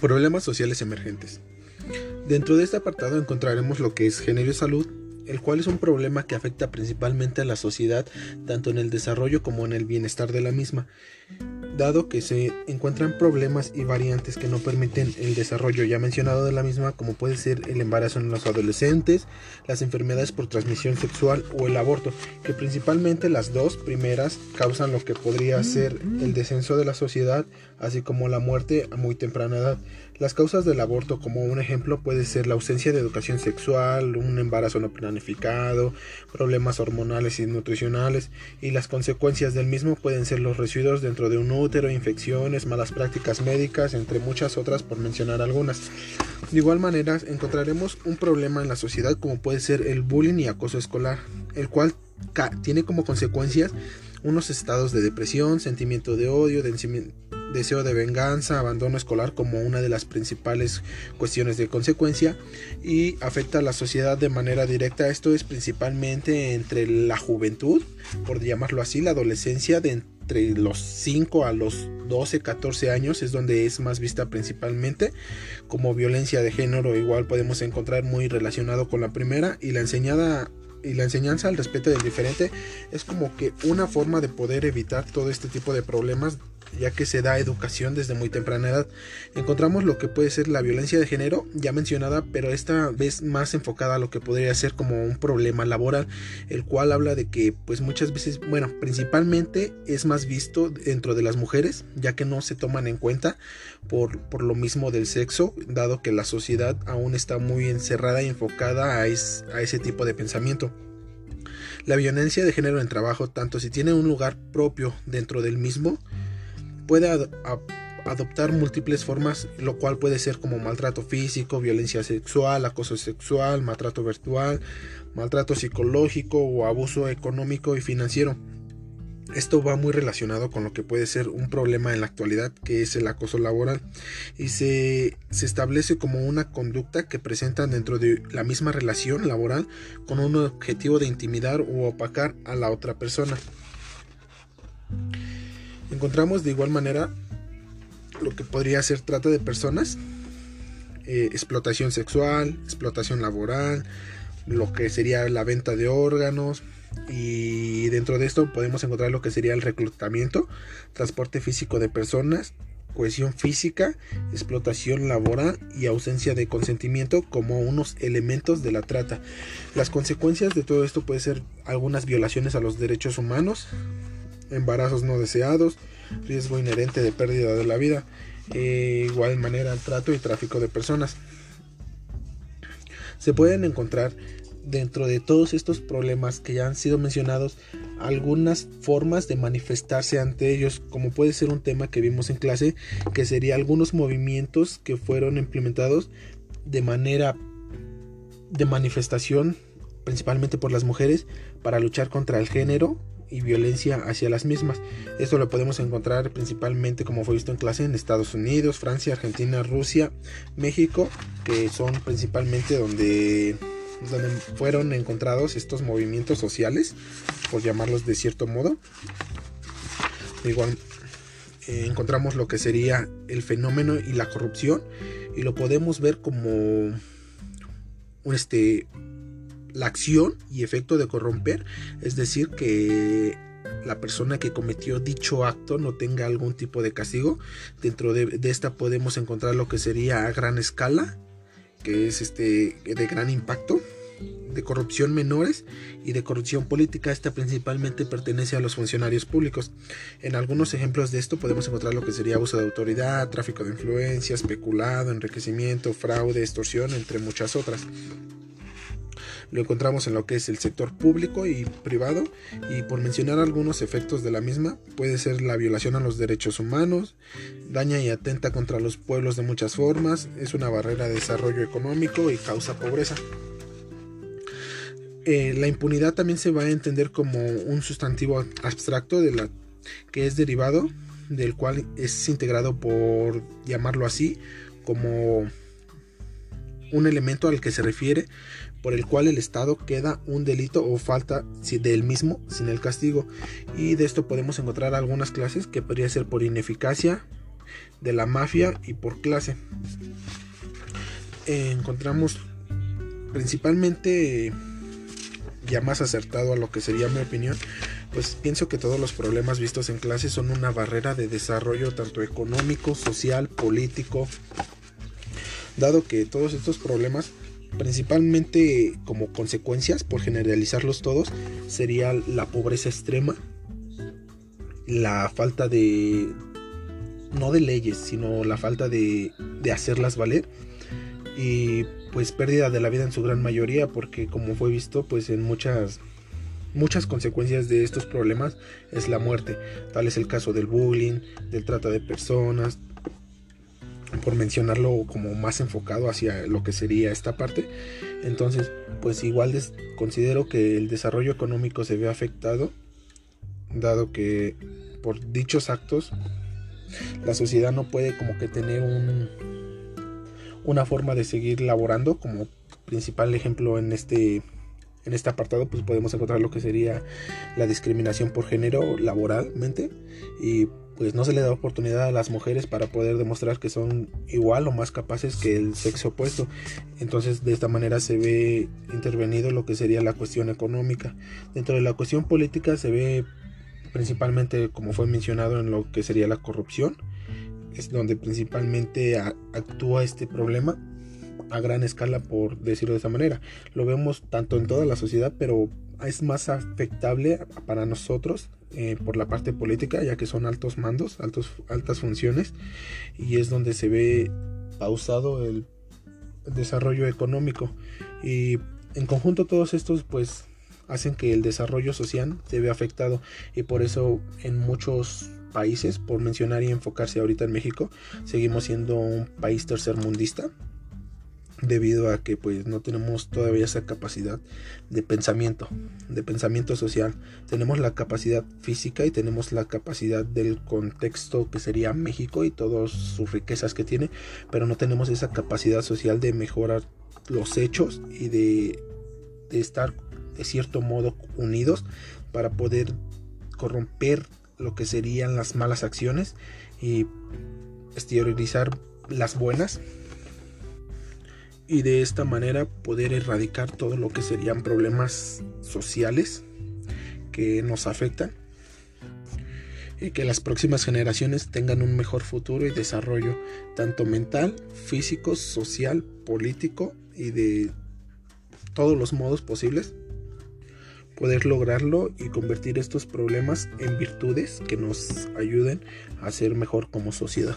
Problemas sociales emergentes. Dentro de este apartado encontraremos lo que es género y salud, el cual es un problema que afecta principalmente a la sociedad, tanto en el desarrollo como en el bienestar de la misma dado que se encuentran problemas y variantes que no permiten el desarrollo ya mencionado de la misma, como puede ser el embarazo en los adolescentes, las enfermedades por transmisión sexual o el aborto, que principalmente las dos primeras causan lo que podría ser el descenso de la sociedad, así como la muerte a muy temprana edad. Las causas del aborto, como un ejemplo, puede ser la ausencia de educación sexual, un embarazo no planificado, problemas hormonales y nutricionales, y las consecuencias del mismo pueden ser los residuos dentro de un útero, infecciones, malas prácticas médicas, entre muchas otras por mencionar algunas. De igual manera, encontraremos un problema en la sociedad como puede ser el bullying y acoso escolar, el cual tiene como consecuencias unos estados de depresión, sentimiento de odio, deseo de venganza, abandono escolar como una de las principales cuestiones de consecuencia y afecta a la sociedad de manera directa. Esto es principalmente entre la juventud, por llamarlo así, la adolescencia de entre los 5 a los 12, 14 años es donde es más vista principalmente como violencia de género igual podemos encontrar muy relacionado con la primera y la enseñada y la enseñanza al respeto del diferente es como que una forma de poder evitar todo este tipo de problemas ya que se da educación desde muy temprana edad. Encontramos lo que puede ser la violencia de género, ya mencionada, pero esta vez más enfocada a lo que podría ser como un problema laboral, el cual habla de que pues muchas veces, bueno, principalmente es más visto dentro de las mujeres, ya que no se toman en cuenta por, por lo mismo del sexo, dado que la sociedad aún está muy encerrada y enfocada a, a ese tipo de pensamiento. La violencia de género en trabajo, tanto si tiene un lugar propio dentro del mismo, puede adoptar múltiples formas, lo cual puede ser como maltrato físico, violencia sexual, acoso sexual, maltrato virtual, maltrato psicológico o abuso económico y financiero. Esto va muy relacionado con lo que puede ser un problema en la actualidad, que es el acoso laboral, y se, se, establece como una conducta que presentan dentro de la misma relación laboral con un objetivo de intimidar o opacar a la otra persona. Encontramos de igual manera lo que podría ser trata de personas, eh, explotación sexual, explotación laboral, lo que sería la venta de órganos, y dentro de esto podemos encontrar lo que sería el reclutamiento, transporte físico de personas, cohesión física, explotación laboral y ausencia de consentimiento como unos elementos de la trata. Las consecuencias de todo esto pueden ser algunas violaciones a los derechos humanos, embarazos no deseados, riesgo inherente de pérdida de la vida, e igual manera trato y tráfico de personas. Se pueden encontrar dentro de todos estos problemas que ya han sido mencionados algunas formas de manifestarse ante ellos, como puede ser un tema que vimos en clase, que sería algunos movimientos que fueron implementados de manera de manifestación, principalmente por las mujeres, para luchar contra el género y violencia hacia las mismas. Esto lo podemos encontrar principalmente como fue visto en clase en Estados Unidos, Francia, Argentina, Rusia, México, que son principalmente donde, fueron encontrados estos movimientos sociales, por llamarlos de cierto modo. Igual eh, encontramos lo que sería el fenómeno y la corrupción y lo podemos ver como un este la acción y efecto de corromper, es decir, que la persona que cometió dicho acto no tenga algún tipo de castigo. Dentro de, esta podemos encontrar lo que sería a gran escala, que es este de gran impacto, de corrupción menores y de corrupción política. Esta principalmente pertenece a los funcionarios públicos. En algunos ejemplos de esto podemos encontrar lo que sería abuso de autoridad, tráfico de influencia, especulado, enriquecimiento, fraude, extorsión, entre muchas otras. Lo encontramos en lo que es el sector público y privado y por mencionar algunos efectos de la misma puede ser la violación a los derechos humanos, daña y atenta contra los pueblos de muchas formas, es una barrera de desarrollo económico y causa pobreza. Eh, la impunidad también se va a entender como un sustantivo abstracto de la que es derivado del cual es integrado por llamarlo así como un elemento al que se refiere por el cual el Estado queda un delito o falta del mismo sin el castigo. Y de esto podemos encontrar algunas clases que podría ser por ineficacia, de la mafia y por clase. encontramos principalmente ya más acertado a lo que sería mi opinión, pues pienso que todos los problemas vistos en clase son una barrera de desarrollo tanto económico, social, político, dado que todos estos problemas principalmente como consecuencias, por generalizarlos todos, sería la pobreza extrema, la falta de, no de leyes, sino la falta de, de hacerlas valer y pues pérdida de la vida en su gran mayoría porque como fue visto pues en muchas muchas consecuencias de estos problemas es la muerte. Tal es el caso del bullying del trata de personas por mencionarlo como más enfocado hacia lo que sería esta parte. Entonces pues igual considero que el desarrollo económico se ve afectado dado que por dichos actos la sociedad no puede como que tener un una forma de seguir laborando. Como principal ejemplo en este en este apartado pues podemos encontrar lo que sería la discriminación por género laboralmente y pues no se le da oportunidad a las mujeres para poder demostrar que son igual o más capaces que el sexo opuesto. Entonces de esta manera se ve intervenido lo que sería la cuestión económica. Dentro de la cuestión política se ve principalmente como fue mencionado en lo que sería la corrupción es donde principalmente actúa este problema a gran escala, por decirlo de esa manera. Lo vemos tanto en toda la sociedad, pero es más afectable para nosotros eh, por la parte política, ya que son altos mandos, altos, altas funciones, y es donde se ve pausado el desarrollo económico. Y en conjunto todos estos, pues, hacen que el desarrollo social se vea afectado, y por eso en muchos países, por mencionar y enfocarse ahorita en México, seguimos siendo un país tercermundista debido a que pues no tenemos todavía esa capacidad de pensamiento, de pensamiento social. Tenemos la capacidad física y tenemos la capacidad del contexto que sería México y todas sus riquezas que tiene, pero no tenemos esa capacidad social de mejorar los hechos y de, de estar de cierto modo unidos para poder corromper lo que serían las malas acciones y exteriorizar las buenas y de esta manera poder erradicar todo lo que serían problemas sociales que nos afectan y que las próximas generaciones tengan un mejor futuro y desarrollo tanto mental, físico, social, político y de todos los modos posibles poder lograrlo y convertir estos problemas en virtudes que nos ayuden a ser mejor como sociedad.